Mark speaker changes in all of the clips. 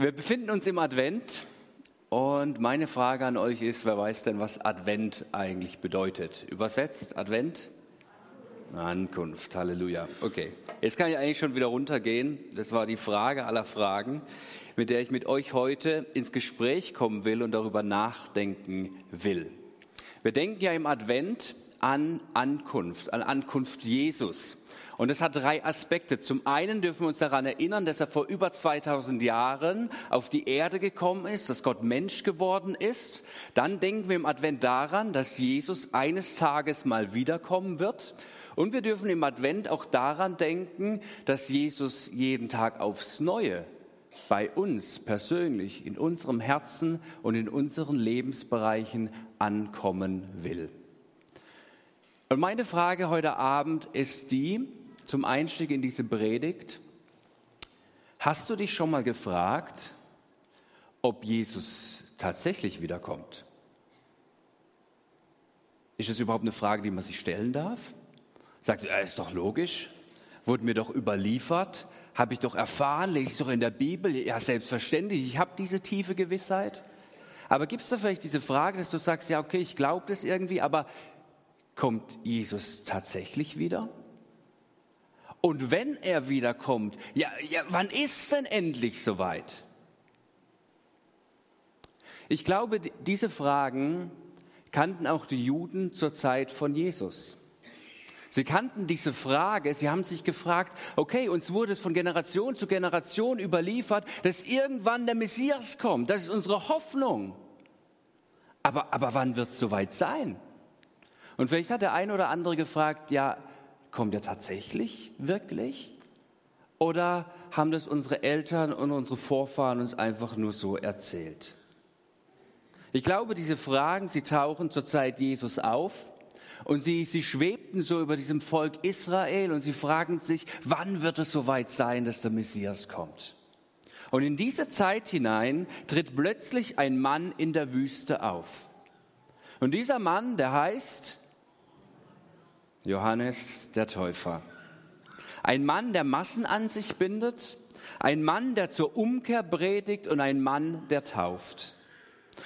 Speaker 1: Wir befinden uns im Advent und meine Frage an euch ist, wer weiß denn, was Advent eigentlich bedeutet? Übersetzt, Advent? Ankunft, Halleluja. Okay, jetzt kann ich eigentlich schon wieder runtergehen. Das war die Frage aller Fragen, mit der ich mit euch heute ins Gespräch kommen will und darüber nachdenken will. Wir denken ja im Advent an Ankunft, an Ankunft Jesus. Und es hat drei Aspekte. Zum einen dürfen wir uns daran erinnern, dass er vor über 2000 Jahren auf die Erde gekommen ist, dass Gott Mensch geworden ist. Dann denken wir im Advent daran, dass Jesus eines Tages mal wiederkommen wird. Und wir dürfen im Advent auch daran denken, dass Jesus jeden Tag aufs Neue bei uns persönlich, in unserem Herzen und in unseren Lebensbereichen ankommen will. Und meine Frage heute Abend ist die, zum Einstieg in diese Predigt. Hast du dich schon mal gefragt, ob Jesus tatsächlich wiederkommt? Ist es überhaupt eine Frage, die man sich stellen darf? Sagt, ja, ist doch logisch, wurde mir doch überliefert, habe ich doch erfahren, lese ich doch in der Bibel, ja selbstverständlich, ich habe diese tiefe Gewissheit. Aber gibt es da vielleicht diese Frage, dass du sagst, ja okay, ich glaube das irgendwie, aber kommt Jesus tatsächlich wieder? Und wenn er wiederkommt, ja, ja, wann ist denn endlich soweit? Ich glaube, diese Fragen kannten auch die Juden zur Zeit von Jesus. Sie kannten diese Frage, sie haben sich gefragt, okay, uns wurde es von Generation zu Generation überliefert, dass irgendwann der Messias kommt. Das ist unsere Hoffnung. Aber, aber wann wird es soweit sein? Und vielleicht hat der eine oder andere gefragt, ja, Kommt er tatsächlich, wirklich? Oder haben das unsere Eltern und unsere Vorfahren uns einfach nur so erzählt? Ich glaube, diese Fragen, sie tauchen zur Zeit Jesus auf und sie, sie schwebten so über diesem Volk Israel und sie fragen sich, wann wird es soweit sein, dass der Messias kommt? Und in diese Zeit hinein tritt plötzlich ein Mann in der Wüste auf. Und dieser Mann, der heißt Johannes der Täufer. Ein Mann, der Massen an sich bindet, ein Mann, der zur Umkehr predigt und ein Mann, der tauft.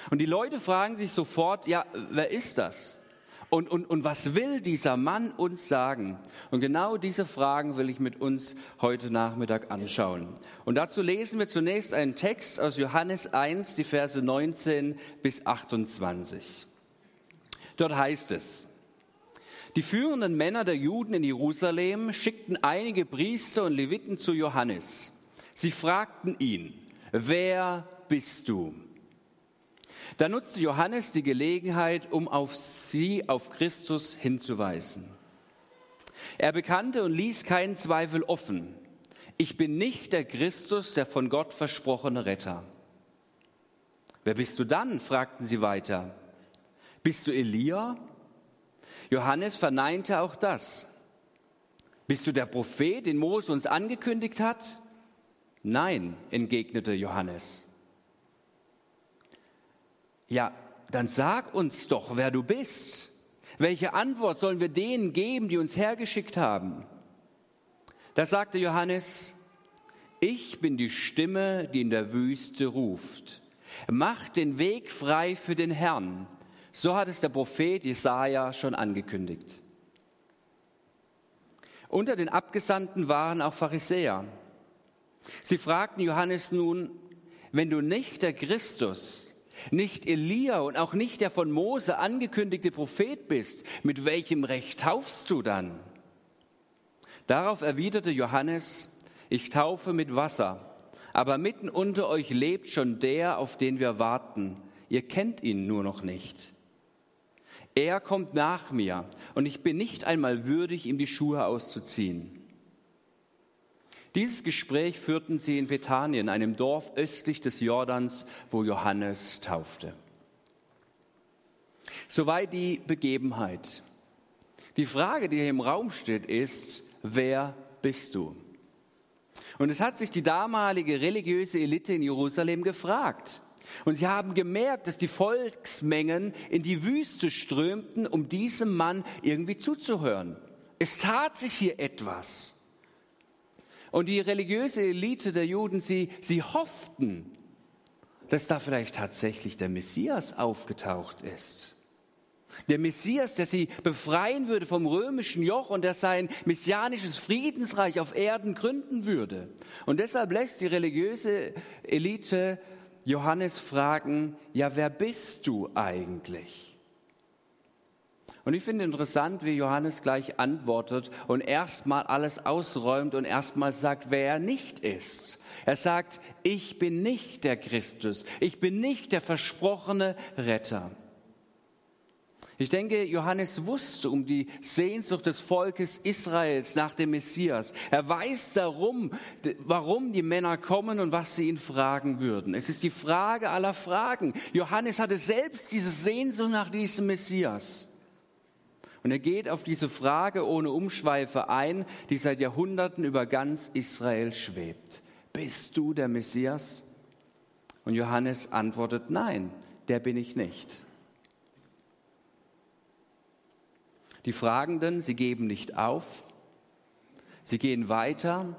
Speaker 1: Und die Leute fragen sich sofort, ja, wer ist das? Und, und, und was will dieser Mann uns sagen? Und genau diese Fragen will ich mit uns heute Nachmittag anschauen. Und dazu lesen wir zunächst einen Text aus Johannes 1, die Verse 19 bis 28. Dort heißt es, die führenden Männer der Juden in Jerusalem schickten einige Priester und Leviten zu Johannes. Sie fragten ihn, wer bist du? Da nutzte Johannes die Gelegenheit, um auf sie, auf Christus hinzuweisen. Er bekannte und ließ keinen Zweifel offen. Ich bin nicht der Christus, der von Gott versprochene Retter. Wer bist du dann? fragten sie weiter. Bist du Elia? Johannes verneinte auch das. Bist du der Prophet, den Mose uns angekündigt hat? Nein, entgegnete Johannes. Ja, dann sag uns doch, wer du bist. Welche Antwort sollen wir denen geben, die uns hergeschickt haben? Da sagte Johannes, ich bin die Stimme, die in der Wüste ruft. Macht den Weg frei für den Herrn. So hat es der Prophet Jesaja schon angekündigt. Unter den Abgesandten waren auch Pharisäer. Sie fragten Johannes nun, wenn du nicht der Christus, nicht Elia und auch nicht der von Mose angekündigte Prophet bist, mit welchem Recht taufst du dann? Darauf erwiderte Johannes, ich taufe mit Wasser, aber mitten unter euch lebt schon der, auf den wir warten. Ihr kennt ihn nur noch nicht. Er kommt nach mir und ich bin nicht einmal würdig, ihm die Schuhe auszuziehen. Dieses Gespräch führten sie in Bethanien, einem Dorf östlich des Jordans, wo Johannes taufte. Soweit die Begebenheit. Die Frage, die hier im Raum steht, ist, wer bist du? Und es hat sich die damalige religiöse Elite in Jerusalem gefragt. Und sie haben gemerkt, dass die Volksmengen in die Wüste strömten, um diesem Mann irgendwie zuzuhören. Es tat sich hier etwas. Und die religiöse Elite der Juden, sie, sie hofften, dass da vielleicht tatsächlich der Messias aufgetaucht ist. Der Messias, der sie befreien würde vom römischen Joch und der sein messianisches Friedensreich auf Erden gründen würde. Und deshalb lässt die religiöse Elite Johannes fragen, ja, wer bist du eigentlich? Und ich finde interessant, wie Johannes gleich antwortet und erstmal alles ausräumt und erstmal sagt, wer er nicht ist. Er sagt, ich bin nicht der Christus, ich bin nicht der versprochene Retter. Ich denke, Johannes wusste um die Sehnsucht des Volkes Israels nach dem Messias. Er weiß darum, warum die Männer kommen und was sie ihn fragen würden. Es ist die Frage aller Fragen. Johannes hatte selbst diese Sehnsucht nach diesem Messias. Und er geht auf diese Frage ohne Umschweife ein, die seit Jahrhunderten über ganz Israel schwebt. Bist du der Messias? Und Johannes antwortet, nein, der bin ich nicht. Die Fragenden, sie geben nicht auf, sie gehen weiter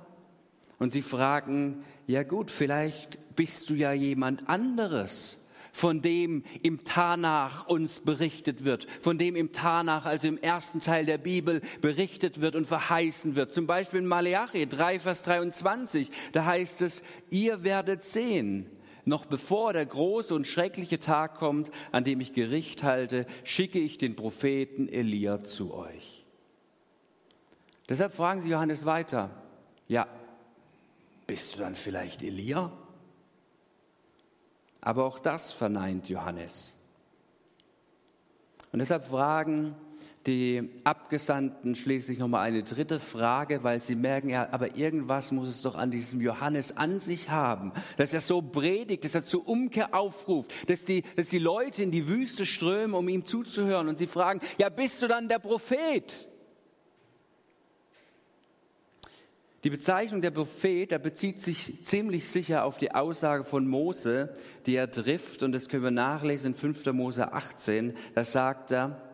Speaker 1: und sie fragen, ja gut, vielleicht bist du ja jemand anderes von dem im Tanach uns berichtet wird, von dem im Tanach, also im ersten Teil der Bibel, berichtet wird und verheißen wird. Zum Beispiel in Maleachi 3, Vers 23, da heißt es, ihr werdet sehen, noch bevor der große und schreckliche Tag kommt, an dem ich Gericht halte, schicke ich den Propheten Elia zu euch. Deshalb fragen sie Johannes weiter, ja, bist du dann vielleicht Elia? Aber auch das verneint Johannes. Und deshalb fragen die Abgesandten schließlich nochmal eine dritte Frage, weil sie merken, ja, aber irgendwas muss es doch an diesem Johannes an sich haben, dass er so predigt, dass er zur Umkehr aufruft, dass die, dass die Leute in die Wüste strömen, um ihm zuzuhören. Und sie fragen, ja, bist du dann der Prophet? Die Bezeichnung der Prophet, da bezieht sich ziemlich sicher auf die Aussage von Mose, die er trifft, und das können wir nachlesen in 5. Mose 18. Da sagt er,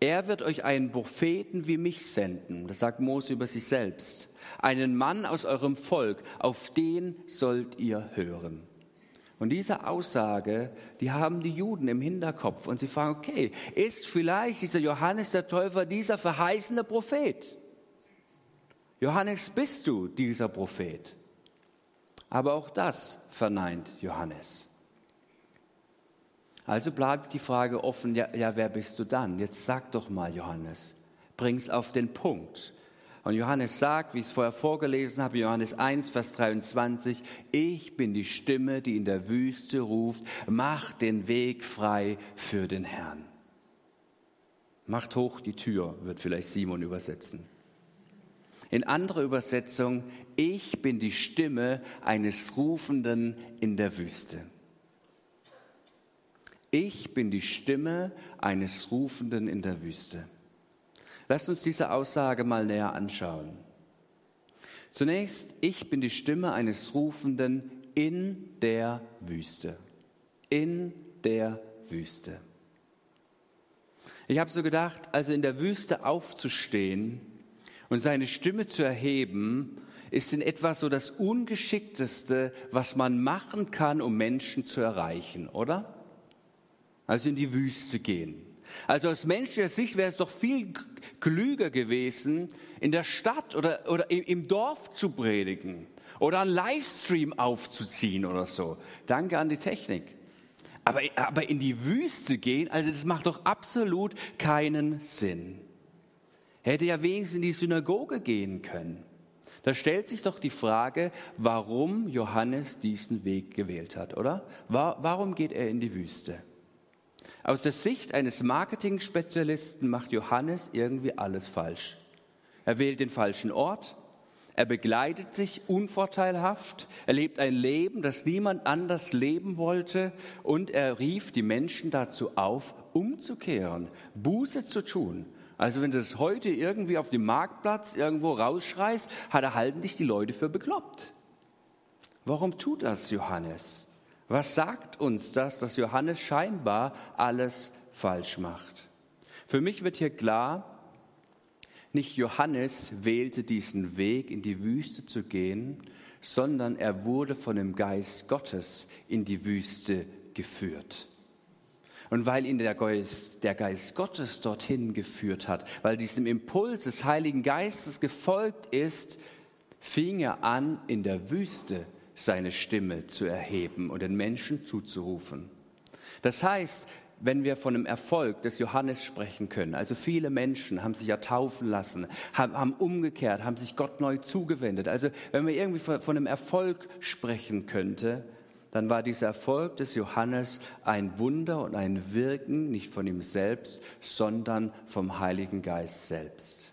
Speaker 1: er wird euch einen Propheten wie mich senden, das sagt Mose über sich selbst, einen Mann aus eurem Volk, auf den sollt ihr hören. Und diese Aussage, die haben die Juden im Hinterkopf und sie fragen, okay, ist vielleicht dieser Johannes der Täufer dieser verheißene Prophet? Johannes, bist du dieser Prophet? Aber auch das verneint Johannes. Also bleibt die Frage offen, ja, ja, wer bist du dann? Jetzt sag doch mal, Johannes, bring's auf den Punkt. Und Johannes sagt, wie ich es vorher vorgelesen habe, Johannes 1, Vers 23, ich bin die Stimme, die in der Wüste ruft, macht den Weg frei für den Herrn. Macht hoch die Tür, wird vielleicht Simon übersetzen. In anderer Übersetzung, ich bin die Stimme eines Rufenden in der Wüste. Ich bin die Stimme eines Rufenden in der Wüste. Lasst uns diese Aussage mal näher anschauen. Zunächst, ich bin die Stimme eines Rufenden in der Wüste. In der Wüste. Ich habe so gedacht, also in der Wüste aufzustehen, und seine Stimme zu erheben, ist in etwa so das Ungeschickteste, was man machen kann, um Menschen zu erreichen, oder? Also in die Wüste gehen. Also aus menschlicher Sicht wäre es doch viel klüger gewesen, in der Stadt oder, oder im Dorf zu predigen oder einen Livestream aufzuziehen oder so. Danke an die Technik. Aber, aber in die Wüste gehen, also das macht doch absolut keinen Sinn hätte ja wenigstens in die Synagoge gehen können. Da stellt sich doch die Frage, warum Johannes diesen Weg gewählt hat, oder? Warum geht er in die Wüste? Aus der Sicht eines Marketing-Spezialisten macht Johannes irgendwie alles falsch. Er wählt den falschen Ort, er begleitet sich unvorteilhaft, er lebt ein Leben, das niemand anders leben wollte und er rief die Menschen dazu auf, umzukehren, Buße zu tun also wenn du das heute irgendwie auf dem Marktplatz irgendwo rausschreist, halten dich die Leute für bekloppt. Warum tut das Johannes? Was sagt uns das, dass Johannes scheinbar alles falsch macht? Für mich wird hier klar, Nicht Johannes wählte diesen Weg, in die Wüste zu gehen, sondern er wurde von dem Geist Gottes in die Wüste geführt. Und weil ihn der Geist, der Geist Gottes dorthin geführt hat, weil diesem Impuls des Heiligen Geistes gefolgt ist, fing er an, in der Wüste seine Stimme zu erheben und den Menschen zuzurufen. Das heißt, wenn wir von dem Erfolg des Johannes sprechen können. Also viele Menschen haben sich ja taufen lassen, haben, umgekehrt, haben sich Gott neu zugewendet. Also wenn wir irgendwie von, von dem Erfolg sprechen könnte, dann war dieser Erfolg des Johannes ein Wunder und ein Wirken nicht von ihm selbst, sondern vom Heiligen Geist selbst.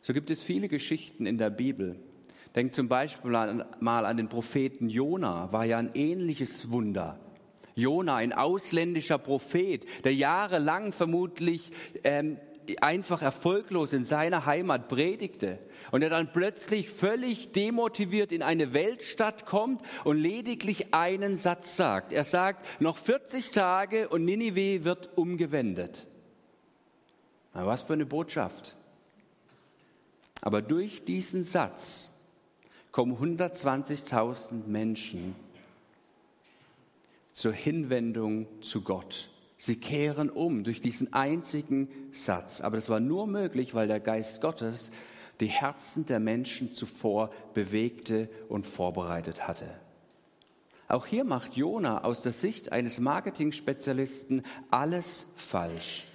Speaker 1: So gibt es viele Geschichten in der Bibel. Denkt zum Beispiel mal an den Propheten Jona, war ja ein ähnliches Wunder. Jona, ein ausländischer Prophet, der jahrelang vermutlich ähm, einfach erfolglos in seiner Heimat predigte und er dann plötzlich völlig demotiviert in eine Weltstadt kommt und lediglich einen Satz sagt. Er sagt, noch 40 Tage und Ninive wird umgewendet. Na, was für eine Botschaft. Aber durch diesen Satz kommen 120.000 Menschen zur Hinwendung zu Gott. Sie kehren um durch diesen einzigen Satz. Aber das war nur möglich, weil der Geist Gottes die Herzen der Menschen zuvor bewegte und vorbereitet hatte. Auch hier macht Jona aus der Sicht eines Marketing-Spezialisten alles falsch.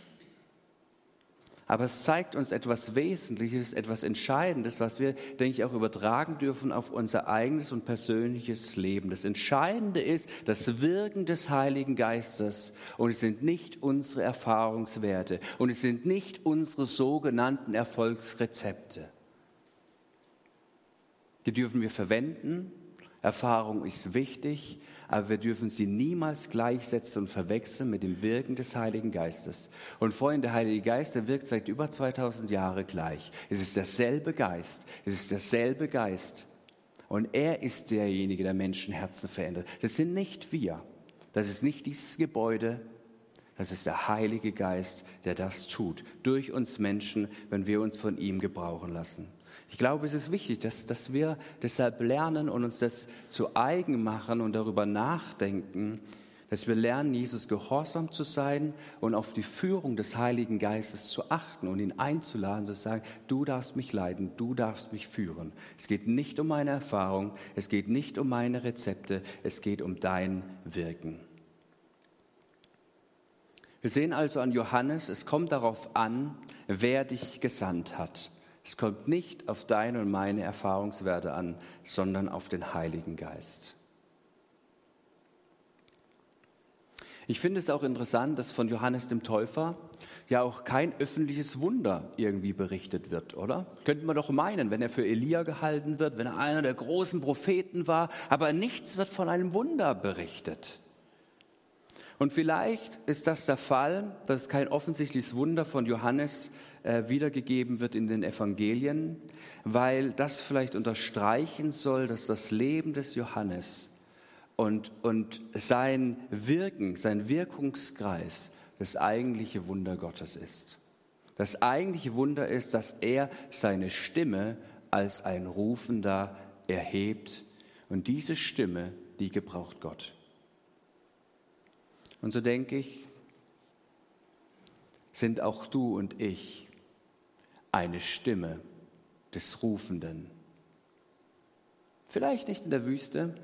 Speaker 1: Aber es zeigt uns etwas Wesentliches, etwas Entscheidendes, was wir, denke ich, auch übertragen dürfen auf unser eigenes und persönliches Leben. Das Entscheidende ist das Wirken des Heiligen Geistes. Und es sind nicht unsere Erfahrungswerte und es sind nicht unsere sogenannten Erfolgsrezepte. Die dürfen wir verwenden. Erfahrung ist wichtig, aber wir dürfen sie niemals gleichsetzen und verwechseln mit dem Wirken des Heiligen Geistes. Und vorhin, der Heilige Geist, der wirkt seit über 2000 Jahren gleich. Es ist derselbe Geist, es ist derselbe Geist. Und er ist derjenige, der Menschenherzen verändert. Das sind nicht wir. Das ist nicht dieses Gebäude. Das ist der Heilige Geist, der das tut. Durch uns Menschen, wenn wir uns von ihm gebrauchen lassen. Ich glaube, es ist wichtig, dass, dass wir deshalb lernen und uns das zu eigen machen und darüber nachdenken, dass wir lernen, Jesus gehorsam zu sein und auf die Führung des Heiligen Geistes zu achten und ihn einzuladen, zu sagen, du darfst mich leiten, du darfst mich führen. Es geht nicht um meine Erfahrung, es geht nicht um meine Rezepte, es geht um dein Wirken. Wir sehen also an Johannes, es kommt darauf an, wer dich gesandt hat. Es kommt nicht auf deine und meine Erfahrungswerte an, sondern auf den Heiligen Geist. Ich finde es auch interessant, dass von Johannes dem Täufer ja auch kein öffentliches Wunder irgendwie berichtet wird, oder? Könnte man doch meinen, wenn er für Elia gehalten wird, wenn er einer der großen Propheten war, aber nichts wird von einem Wunder berichtet. Und vielleicht ist das der Fall, dass kein offensichtliches Wunder von Johannes äh, wiedergegeben wird in den Evangelien, weil das vielleicht unterstreichen soll, dass das Leben des Johannes und, und sein Wirken, sein Wirkungskreis das eigentliche Wunder Gottes ist. Das eigentliche Wunder ist, dass er seine Stimme als ein Rufender erhebt und diese Stimme, die gebraucht Gott. Und so denke ich, sind auch du und ich eine Stimme des Rufenden. Vielleicht nicht in der Wüste,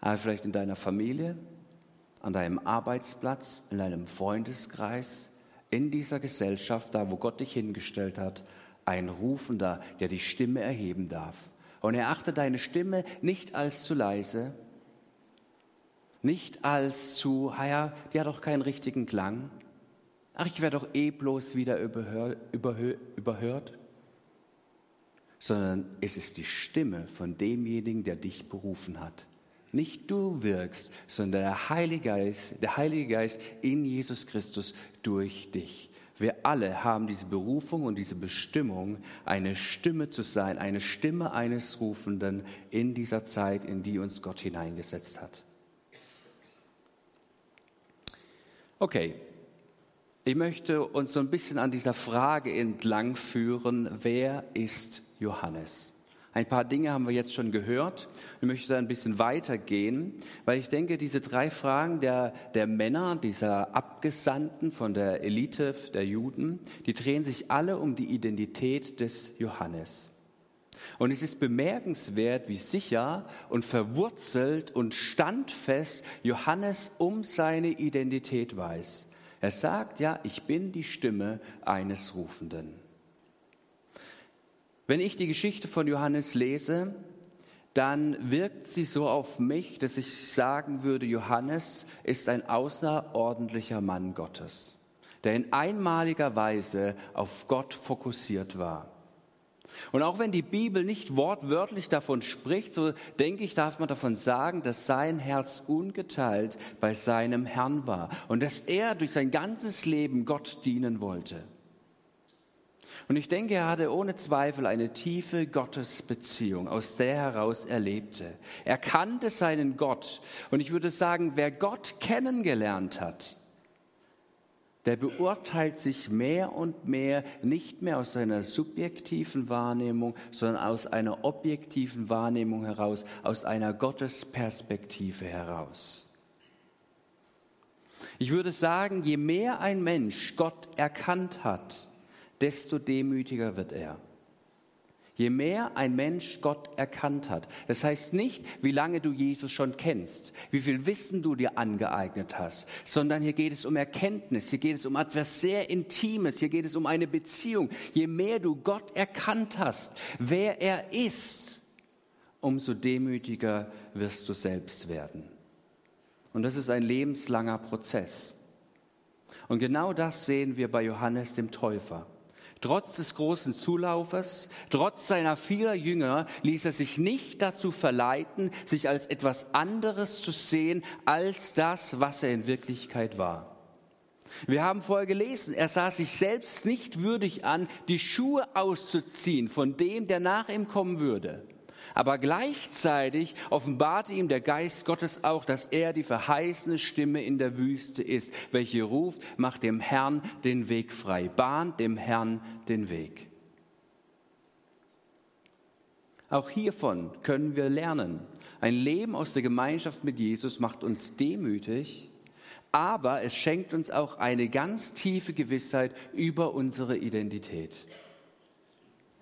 Speaker 1: aber vielleicht in deiner Familie, an deinem Arbeitsplatz, in deinem Freundeskreis, in dieser Gesellschaft, da wo Gott dich hingestellt hat, ein Rufender, der die Stimme erheben darf. Und erachte deine Stimme nicht als zu leise, nicht als zu, ja, die hat doch keinen richtigen Klang. Ach, ich werde doch eh bloß wieder überhör, überhör, überhört. Sondern es ist die Stimme von demjenigen, der dich berufen hat. Nicht du wirkst, sondern der Heilige Geist, der Heilige Geist in Jesus Christus durch dich. Wir alle haben diese Berufung und diese Bestimmung, eine Stimme zu sein, eine Stimme eines Rufenden in dieser Zeit, in die uns Gott hineingesetzt hat. Okay, Ich möchte uns so ein bisschen an dieser Frage entlang führen, wer ist Johannes? Ein paar Dinge haben wir jetzt schon gehört. Ich möchte da ein bisschen weitergehen, weil ich denke, diese drei Fragen der, der Männer, dieser Abgesandten von der Elite der Juden, die drehen sich alle um die Identität des Johannes. Und es ist bemerkenswert, wie sicher und verwurzelt und standfest Johannes um seine Identität weiß. Er sagt, ja, ich bin die Stimme eines Rufenden. Wenn ich die Geschichte von Johannes lese, dann wirkt sie so auf mich, dass ich sagen würde, Johannes ist ein außerordentlicher Mann Gottes, der in einmaliger Weise auf Gott fokussiert war. Und auch wenn die Bibel nicht wortwörtlich davon spricht, so denke ich, darf man davon sagen, dass sein Herz ungeteilt bei seinem Herrn war und dass er durch sein ganzes Leben Gott dienen wollte. Und ich denke, er hatte ohne Zweifel eine tiefe Gottesbeziehung, aus der heraus er lebte. Er kannte seinen Gott. Und ich würde sagen, wer Gott kennengelernt hat, der beurteilt sich mehr und mehr nicht mehr aus seiner subjektiven Wahrnehmung, sondern aus einer objektiven Wahrnehmung heraus, aus einer Gottesperspektive heraus. Ich würde sagen, je mehr ein Mensch Gott erkannt hat, desto demütiger wird er. Je mehr ein Mensch Gott erkannt hat. Das heißt nicht, wie lange du Jesus schon kennst, wie viel Wissen du dir angeeignet hast, sondern hier geht es um Erkenntnis, hier geht es um etwas sehr Intimes, hier geht es um eine Beziehung. Je mehr du Gott erkannt hast, wer er ist, umso demütiger wirst du selbst werden. Und das ist ein lebenslanger Prozess. Und genau das sehen wir bei Johannes dem Täufer. Trotz des großen Zulaufes, trotz seiner vieler Jünger ließ er sich nicht dazu verleiten, sich als etwas anderes zu sehen als das, was er in Wirklichkeit war. Wir haben vorher gelesen, er sah sich selbst nicht würdig an, die Schuhe auszuziehen von dem, der nach ihm kommen würde. Aber gleichzeitig offenbarte ihm der Geist Gottes auch, dass er die verheißene Stimme in der Wüste ist, welche ruft, macht dem Herrn den Weg frei, bahnt dem Herrn den Weg. Auch hiervon können wir lernen. Ein Leben aus der Gemeinschaft mit Jesus macht uns demütig, aber es schenkt uns auch eine ganz tiefe Gewissheit über unsere Identität.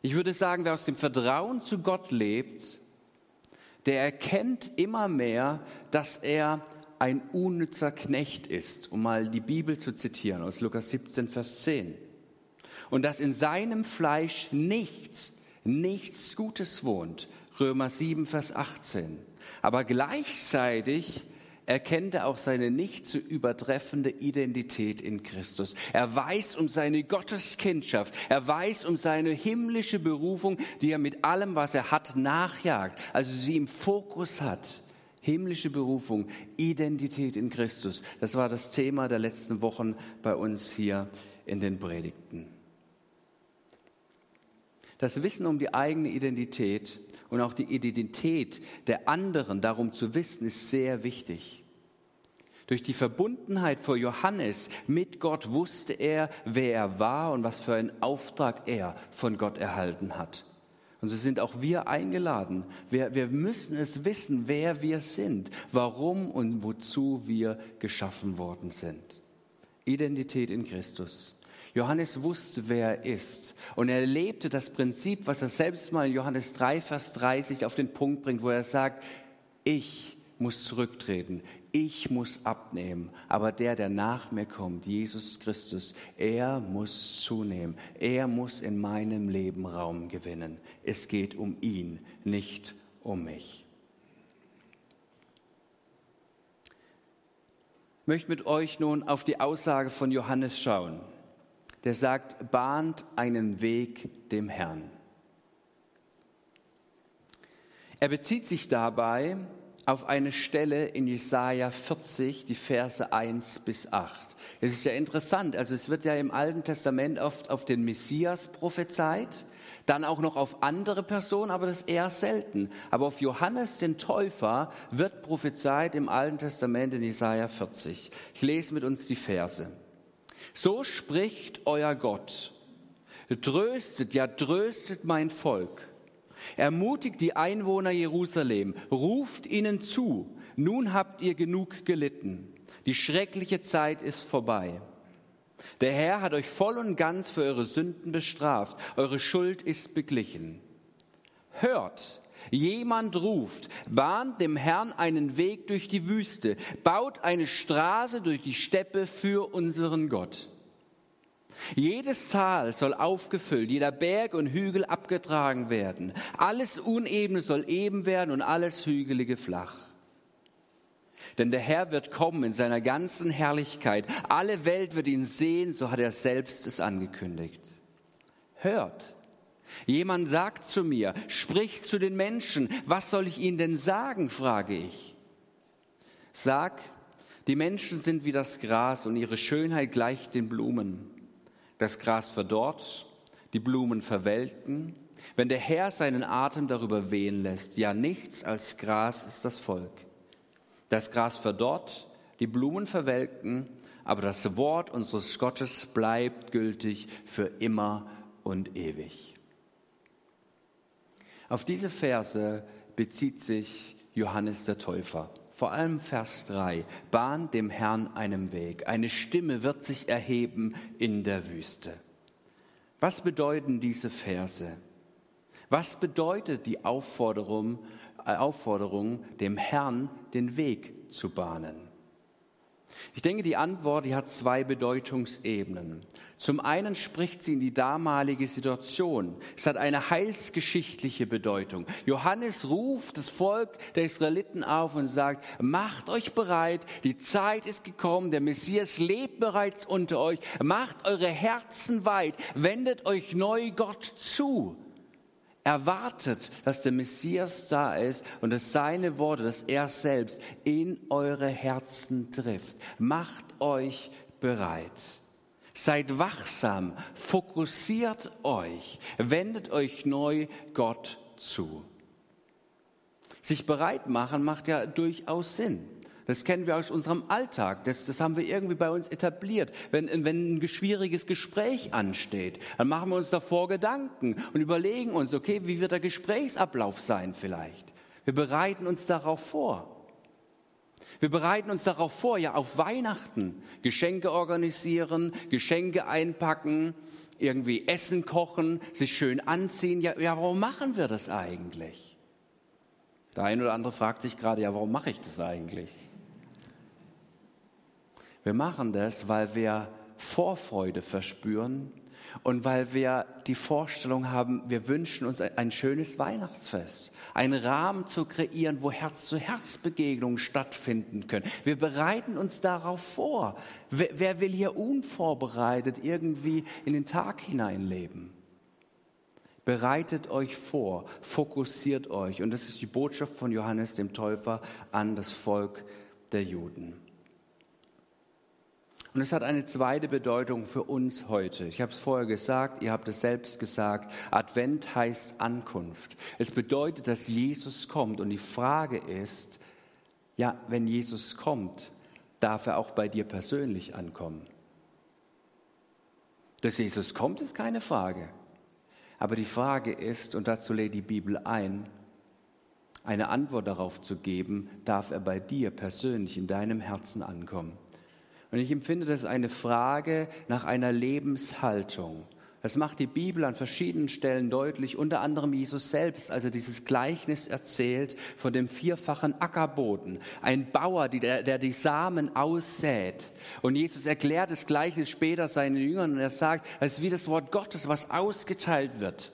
Speaker 1: Ich würde sagen, wer aus dem Vertrauen zu Gott lebt, der erkennt immer mehr, dass er ein unnützer Knecht ist, um mal die Bibel zu zitieren aus Lukas 17, Vers 10. Und dass in seinem Fleisch nichts, nichts Gutes wohnt, Römer 7, Vers 18. Aber gleichzeitig erkennt er auch seine nicht zu übertreffende Identität in Christus. Er weiß um seine Gotteskindschaft. Er weiß um seine himmlische Berufung, die er mit allem, was er hat, nachjagt. Also sie im Fokus hat. Himmlische Berufung, Identität in Christus. Das war das Thema der letzten Wochen bei uns hier in den Predigten. Das Wissen um die eigene Identität und auch die Identität der anderen darum zu wissen, ist sehr wichtig. Durch die Verbundenheit vor Johannes mit Gott wusste er, wer er war und was für einen Auftrag er von Gott erhalten hat. Und so sind auch wir eingeladen. Wir, wir müssen es wissen, wer wir sind, warum und wozu wir geschaffen worden sind. Identität in Christus. Johannes wusste, wer er ist. Und er lebte das Prinzip, was er selbst mal in Johannes 3, Vers 30 auf den Punkt bringt, wo er sagt, ich muss zurücktreten, ich muss abnehmen, aber der, der nach mir kommt, Jesus Christus, er muss zunehmen, er muss in meinem Leben Raum gewinnen. Es geht um ihn, nicht um mich. Ich möchte mit euch nun auf die Aussage von Johannes schauen der sagt, bahnt einen Weg dem Herrn. Er bezieht sich dabei auf eine Stelle in Jesaja 40, die Verse 1 bis 8. Es ist ja interessant, also es wird ja im Alten Testament oft auf den Messias prophezeit, dann auch noch auf andere Personen, aber das eher selten. Aber auf Johannes den Täufer wird prophezeit im Alten Testament in Jesaja 40. Ich lese mit uns die Verse. So spricht euer Gott. Tröstet, ja tröstet mein Volk. Ermutigt die Einwohner Jerusalem, ruft ihnen zu, nun habt ihr genug gelitten. Die schreckliche Zeit ist vorbei. Der Herr hat euch voll und ganz für eure Sünden bestraft. Eure Schuld ist beglichen. Hört, jemand ruft, bahnt dem Herrn einen Weg durch die Wüste, baut eine Straße durch die Steppe für unseren Gott. Jedes Tal soll aufgefüllt, jeder Berg und Hügel abgetragen werden. Alles Unebene soll eben werden und alles Hügelige flach. Denn der Herr wird kommen in seiner ganzen Herrlichkeit. Alle Welt wird ihn sehen, so hat er selbst es angekündigt. Hört. Jemand sagt zu mir, sprich zu den Menschen, was soll ich ihnen denn sagen, frage ich. Sag, die Menschen sind wie das Gras und ihre Schönheit gleicht den Blumen. Das Gras verdorrt, die Blumen verwelken. Wenn der Herr seinen Atem darüber wehen lässt, ja nichts als Gras ist das Volk. Das Gras verdorrt, die Blumen verwelken, aber das Wort unseres Gottes bleibt gültig für immer und ewig. Auf diese Verse bezieht sich Johannes der Täufer. Vor allem Vers 3. Bahn dem Herrn einen Weg. Eine Stimme wird sich erheben in der Wüste. Was bedeuten diese Verse? Was bedeutet die Aufforderung, äh, Aufforderung, dem Herrn den Weg zu bahnen? Ich denke, die Antwort, die hat zwei Bedeutungsebenen. Zum einen spricht sie in die damalige Situation. Es hat eine heilsgeschichtliche Bedeutung. Johannes ruft das Volk der Israeliten auf und sagt, macht euch bereit, die Zeit ist gekommen, der Messias lebt bereits unter euch, macht eure Herzen weit, wendet euch neu Gott zu erwartet, dass der Messias da ist und dass seine Worte, dass er selbst in eure Herzen trifft. Macht euch bereit. Seid wachsam, fokussiert euch, wendet euch neu Gott zu. Sich bereit machen macht ja durchaus Sinn. Das kennen wir aus unserem Alltag. Das, das haben wir irgendwie bei uns etabliert. Wenn, wenn ein schwieriges Gespräch ansteht, dann machen wir uns davor Gedanken und überlegen uns, okay, wie wird der Gesprächsablauf sein vielleicht? Wir bereiten uns darauf vor. Wir bereiten uns darauf vor, ja, auf Weihnachten Geschenke organisieren, Geschenke einpacken, irgendwie Essen kochen, sich schön anziehen. Ja, ja, warum machen wir das eigentlich? Der eine oder andere fragt sich gerade, ja, warum mache ich das eigentlich? Wir machen das, weil wir Vorfreude verspüren und weil wir die Vorstellung haben, wir wünschen uns ein schönes Weihnachtsfest, einen Rahmen zu kreieren, wo Herz-zu-Herz-Begegnungen stattfinden können. Wir bereiten uns darauf vor. Wer, wer will hier unvorbereitet irgendwie in den Tag hineinleben? Bereitet euch vor, fokussiert euch. Und das ist die Botschaft von Johannes dem Täufer an das Volk der Juden. Und es hat eine zweite Bedeutung für uns heute. Ich habe es vorher gesagt, ihr habt es selbst gesagt. Advent heißt Ankunft. Es bedeutet, dass Jesus kommt. Und die Frage ist, ja, wenn Jesus kommt, darf er auch bei dir persönlich ankommen. Dass Jesus kommt, ist keine Frage. Aber die Frage ist, und dazu lädt die Bibel ein, eine Antwort darauf zu geben, darf er bei dir persönlich in deinem Herzen ankommen. Und ich empfinde das eine Frage nach einer Lebenshaltung. Das macht die Bibel an verschiedenen Stellen deutlich, unter anderem Jesus selbst, also dieses Gleichnis erzählt von dem vierfachen Ackerboden. Ein Bauer, der, der die Samen aussät. Und Jesus erklärt das Gleichnis später seinen Jüngern und er sagt, es ist wie das Wort Gottes, was ausgeteilt wird.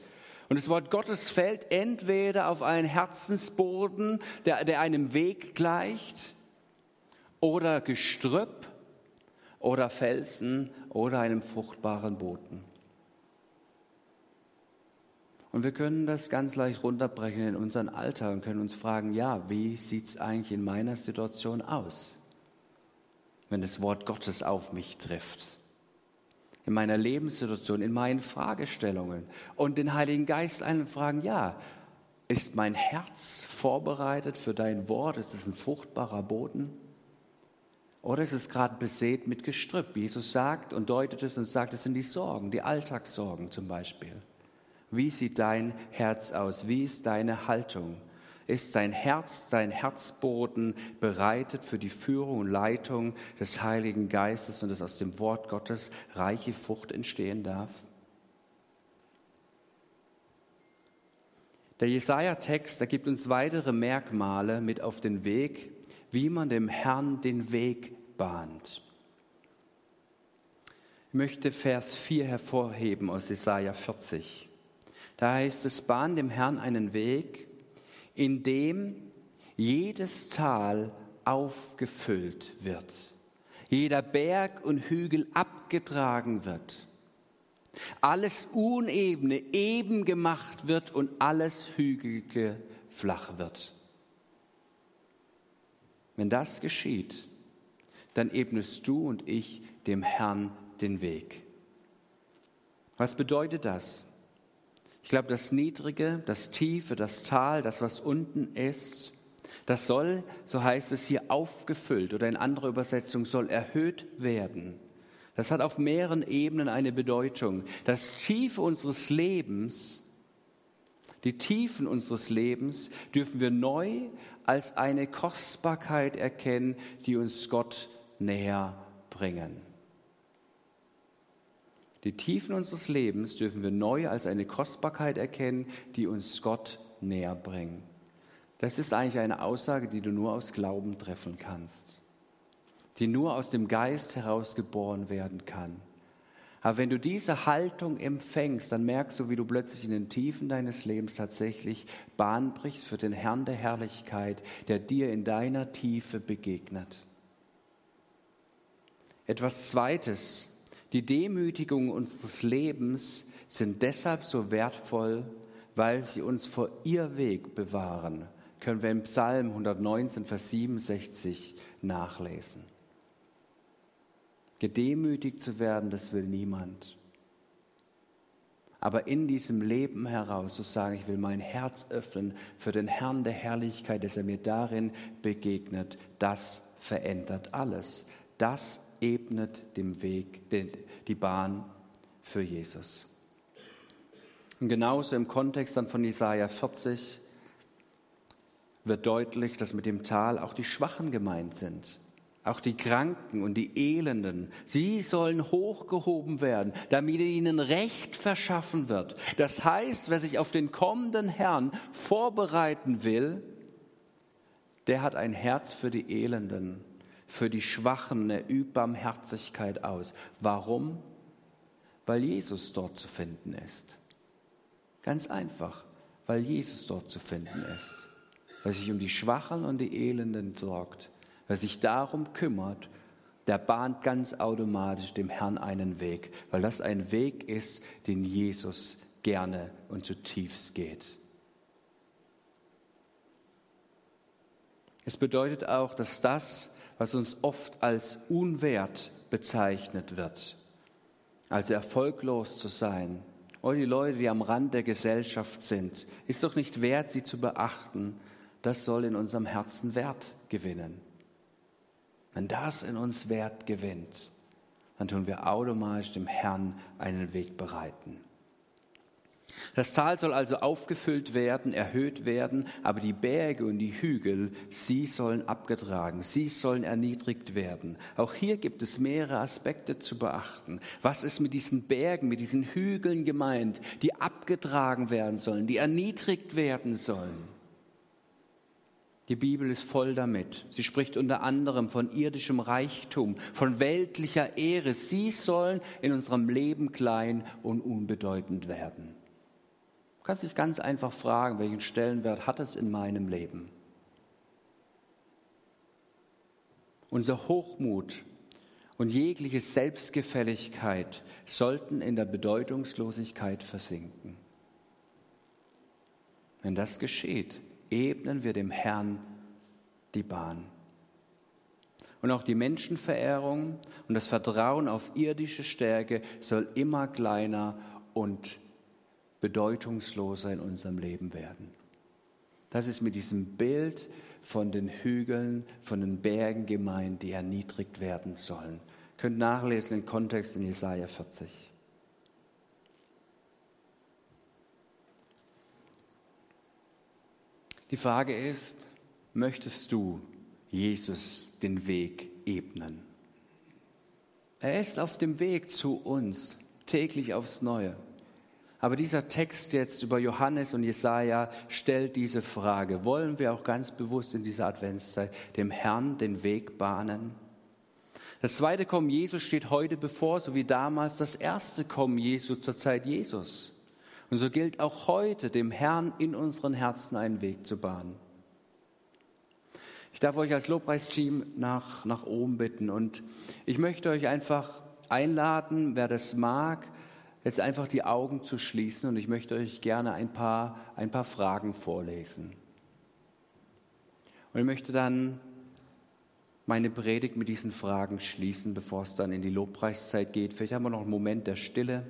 Speaker 1: Und das Wort Gottes fällt entweder auf einen Herzensboden, der, der einem Weg gleicht, oder Gestrüpp oder Felsen oder einem fruchtbaren Boden. Und wir können das ganz leicht runterbrechen in unseren Alltag und können uns fragen, ja, wie sieht es eigentlich in meiner Situation aus, wenn das Wort Gottes auf mich trifft? In meiner Lebenssituation, in meinen Fragestellungen und den Heiligen Geist einen fragen, ja, ist mein Herz vorbereitet für dein Wort? Ist es ein fruchtbarer Boden? Oder ist es gerade besät mit Gestrüpp? Jesus sagt und deutet es und sagt, es sind die Sorgen, die Alltagssorgen zum Beispiel. Wie sieht dein Herz aus? Wie ist deine Haltung? Ist dein Herz, dein Herzboden bereitet für die Führung und Leitung des Heiligen Geistes und dass aus dem Wort Gottes reiche Frucht entstehen darf? Der Jesaja-Text, der gibt uns weitere Merkmale mit auf den Weg, wie man dem Herrn den Weg bahnt. Ich möchte Vers 4 hervorheben aus Jesaja 40. Da heißt es: Bahn dem Herrn einen Weg, in dem jedes Tal aufgefüllt wird, jeder Berg und Hügel abgetragen wird alles Unebene eben gemacht wird und alles Hügelige flach wird. Wenn das geschieht, dann ebnest du und ich dem Herrn den Weg. Was bedeutet das? Ich glaube, das Niedrige, das Tiefe, das Tal, das, was unten ist, das soll, so heißt es hier, aufgefüllt oder in anderer Übersetzung soll erhöht werden. Das hat auf mehreren Ebenen eine Bedeutung. Das Tiefe unseres Lebens, die Tiefen unseres Lebens dürfen wir neu als eine Kostbarkeit erkennen, die uns Gott näher bringen. Die Tiefen unseres Lebens dürfen wir neu als eine Kostbarkeit erkennen, die uns Gott näher bringen. Das ist eigentlich eine Aussage, die du nur aus Glauben treffen kannst die nur aus dem Geist heraus geboren werden kann. Aber wenn du diese Haltung empfängst, dann merkst du, wie du plötzlich in den Tiefen deines Lebens tatsächlich Bahn brichst für den Herrn der Herrlichkeit, der dir in deiner Tiefe begegnet. Etwas Zweites, die Demütigung unseres Lebens sind deshalb so wertvoll, weil sie uns vor ihr Weg bewahren. Können wir im Psalm 119, Vers 67 nachlesen. Gedemütigt zu werden, das will niemand. Aber in diesem Leben heraus zu sagen, ich will mein Herz öffnen für den Herrn der Herrlichkeit, dass er mir darin begegnet, das verändert alles. Das ebnet dem Weg, die Bahn für Jesus. Und genauso im Kontext dann von Jesaja 40 wird deutlich, dass mit dem Tal auch die Schwachen gemeint sind auch die Kranken und die Elenden, sie sollen hochgehoben werden, damit ihnen Recht verschaffen wird. Das heißt, wer sich auf den kommenden Herrn vorbereiten will, der hat ein Herz für die Elenden, für die Schwachen, er übt Barmherzigkeit aus. Warum? Weil Jesus dort zu finden ist. Ganz einfach, weil Jesus dort zu finden ist. Weil sich um die Schwachen und die Elenden sorgt Wer sich darum kümmert, der bahnt ganz automatisch dem Herrn einen Weg, weil das ein Weg ist, den Jesus gerne und zutiefst geht. Es bedeutet auch, dass das, was uns oft als unwert bezeichnet wird, also erfolglos zu sein, oder die Leute, die am Rand der Gesellschaft sind, ist doch nicht wert, sie zu beachten. Das soll in unserem Herzen Wert gewinnen. Wenn das in uns Wert gewinnt, dann tun wir automatisch dem Herrn einen Weg bereiten. Das Tal soll also aufgefüllt werden, erhöht werden, aber die Berge und die Hügel, sie sollen abgetragen, sie sollen erniedrigt werden. Auch hier gibt es mehrere Aspekte zu beachten. Was ist mit diesen Bergen, mit diesen Hügeln gemeint, die abgetragen werden sollen, die erniedrigt werden sollen? Die Bibel ist voll damit. Sie spricht unter anderem von irdischem Reichtum, von weltlicher Ehre. Sie sollen in unserem Leben klein und unbedeutend werden. Du kannst dich ganz einfach fragen, welchen Stellenwert hat es in meinem Leben? Unser Hochmut und jegliche Selbstgefälligkeit sollten in der Bedeutungslosigkeit versinken. Wenn das geschieht, ebnen wir dem Herrn die Bahn. Und auch die Menschenverehrung und das Vertrauen auf irdische Stärke soll immer kleiner und bedeutungsloser in unserem Leben werden. Das ist mit diesem Bild von den Hügeln, von den Bergen gemeint, die erniedrigt werden sollen. Ihr könnt nachlesen den Kontext in Jesaja 40. Die Frage ist, möchtest du Jesus den Weg ebnen? Er ist auf dem Weg zu uns, täglich aufs Neue. Aber dieser Text jetzt über Johannes und Jesaja stellt diese Frage. Wollen wir auch ganz bewusst in dieser Adventszeit dem Herrn den Weg bahnen? Das zweite Kommen Jesus steht heute bevor, so wie damals das erste Kommen Jesu zur Zeit Jesus. Und so gilt auch heute, dem Herrn in unseren Herzen einen Weg zu bahnen. Ich darf euch als Lobpreisteam nach, nach oben bitten und ich möchte euch einfach einladen, wer das mag, jetzt einfach die Augen zu schließen und ich möchte euch gerne ein paar, ein paar Fragen vorlesen. Und ich möchte dann meine Predigt mit diesen Fragen schließen, bevor es dann in die Lobpreiszeit geht. Vielleicht haben wir noch einen Moment der Stille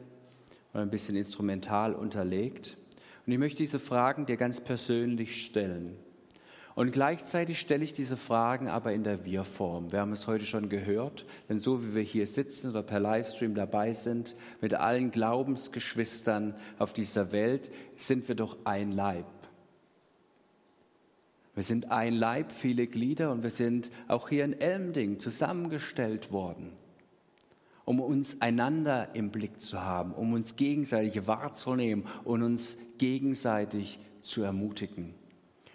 Speaker 1: ein bisschen instrumental unterlegt. Und ich möchte diese Fragen dir ganz persönlich stellen. Und gleichzeitig stelle ich diese Fragen aber in der Wir-Form. Wir haben es heute schon gehört, denn so wie wir hier sitzen oder per Livestream dabei sind, mit allen Glaubensgeschwistern auf dieser Welt, sind wir doch ein Leib. Wir sind ein Leib, viele Glieder und wir sind auch hier in Elmding zusammengestellt worden, um uns einander im Blick zu haben, um uns gegenseitig wahrzunehmen und uns gegenseitig zu ermutigen.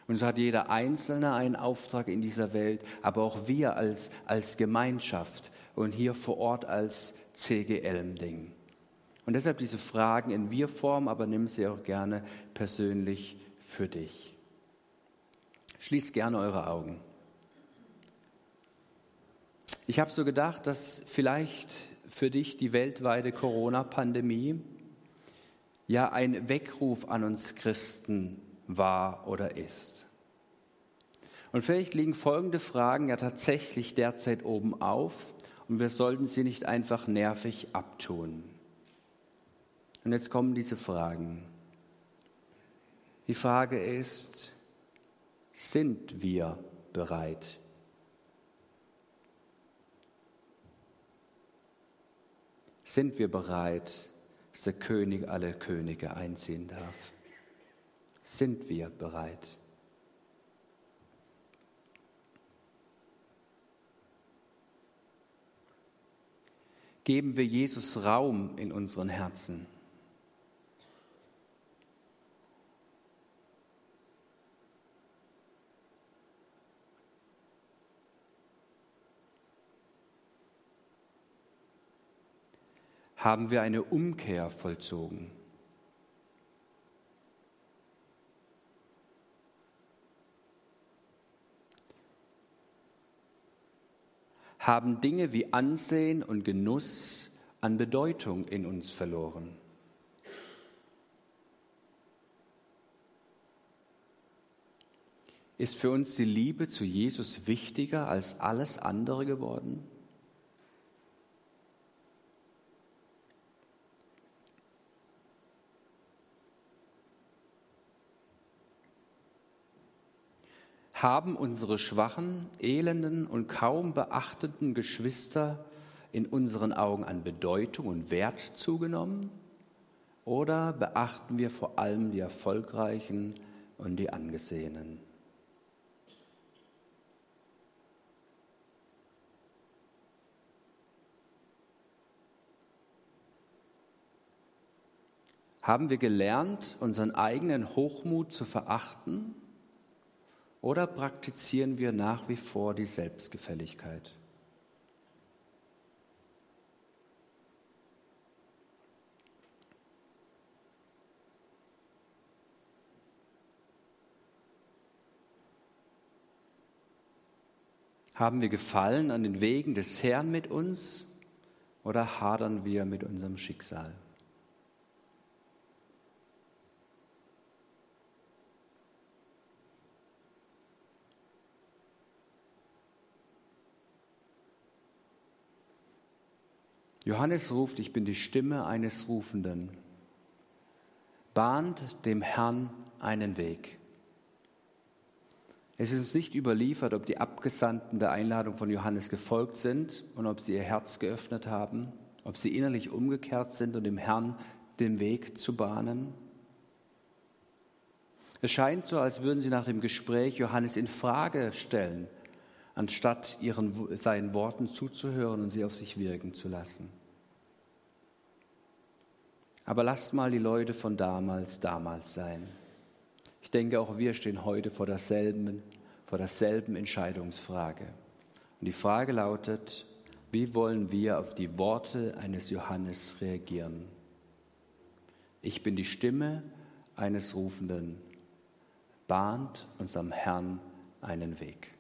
Speaker 1: Und so hat jeder Einzelne einen Auftrag in dieser Welt, aber auch wir als, als Gemeinschaft und hier vor Ort als CG Elmding. Und deshalb diese Fragen in Wir-Form, aber nimm sie auch gerne persönlich für dich. Schließt gerne eure Augen. Ich habe so gedacht, dass vielleicht für dich die weltweite Corona-Pandemie ja ein Weckruf an uns Christen war oder ist. Und vielleicht liegen folgende Fragen ja tatsächlich derzeit oben auf und wir sollten sie nicht einfach nervig abtun. Und jetzt kommen diese Fragen. Die Frage ist, sind wir bereit? Sind wir bereit, dass der König aller Könige einziehen darf? Sind wir bereit? Geben wir Jesus Raum in unseren Herzen? Haben wir eine Umkehr vollzogen? haben Dinge wie Ansehen und Genuss an Bedeutung in uns verloren. Ist für uns die Liebe zu Jesus wichtiger als alles andere geworden? Haben unsere schwachen, elenden und kaum beachteten Geschwister in unseren Augen an Bedeutung und Wert zugenommen? Oder beachten wir vor allem die Erfolgreichen und die Angesehenen? Haben wir gelernt, unseren eigenen Hochmut zu verachten? Oder praktizieren wir nach wie vor die Selbstgefälligkeit? Haben wir Gefallen an den Wegen des Herrn mit uns oder hadern wir mit unserem Schicksal? Johannes ruft, ich bin die Stimme eines Rufenden. Bahnt dem Herrn einen Weg. Es ist uns nicht überliefert, ob die Abgesandten der Einladung von Johannes gefolgt sind und ob sie ihr Herz geöffnet haben, ob sie innerlich umgekehrt sind und dem Herrn den Weg zu bahnen. Es scheint so, als würden sie nach dem Gespräch Johannes in Frage stellen, anstatt ihren, seinen Worten zuzuhören und sie auf sich wirken zu lassen. Aber lasst mal die Leute von damals damals sein. Ich denke, auch wir stehen heute vor derselben, vor derselben Entscheidungsfrage. Und die Frage lautet, wie wollen wir auf die Worte eines Johannes reagieren? Ich bin die Stimme eines Rufenden, bahnt unserem Herrn einen Weg.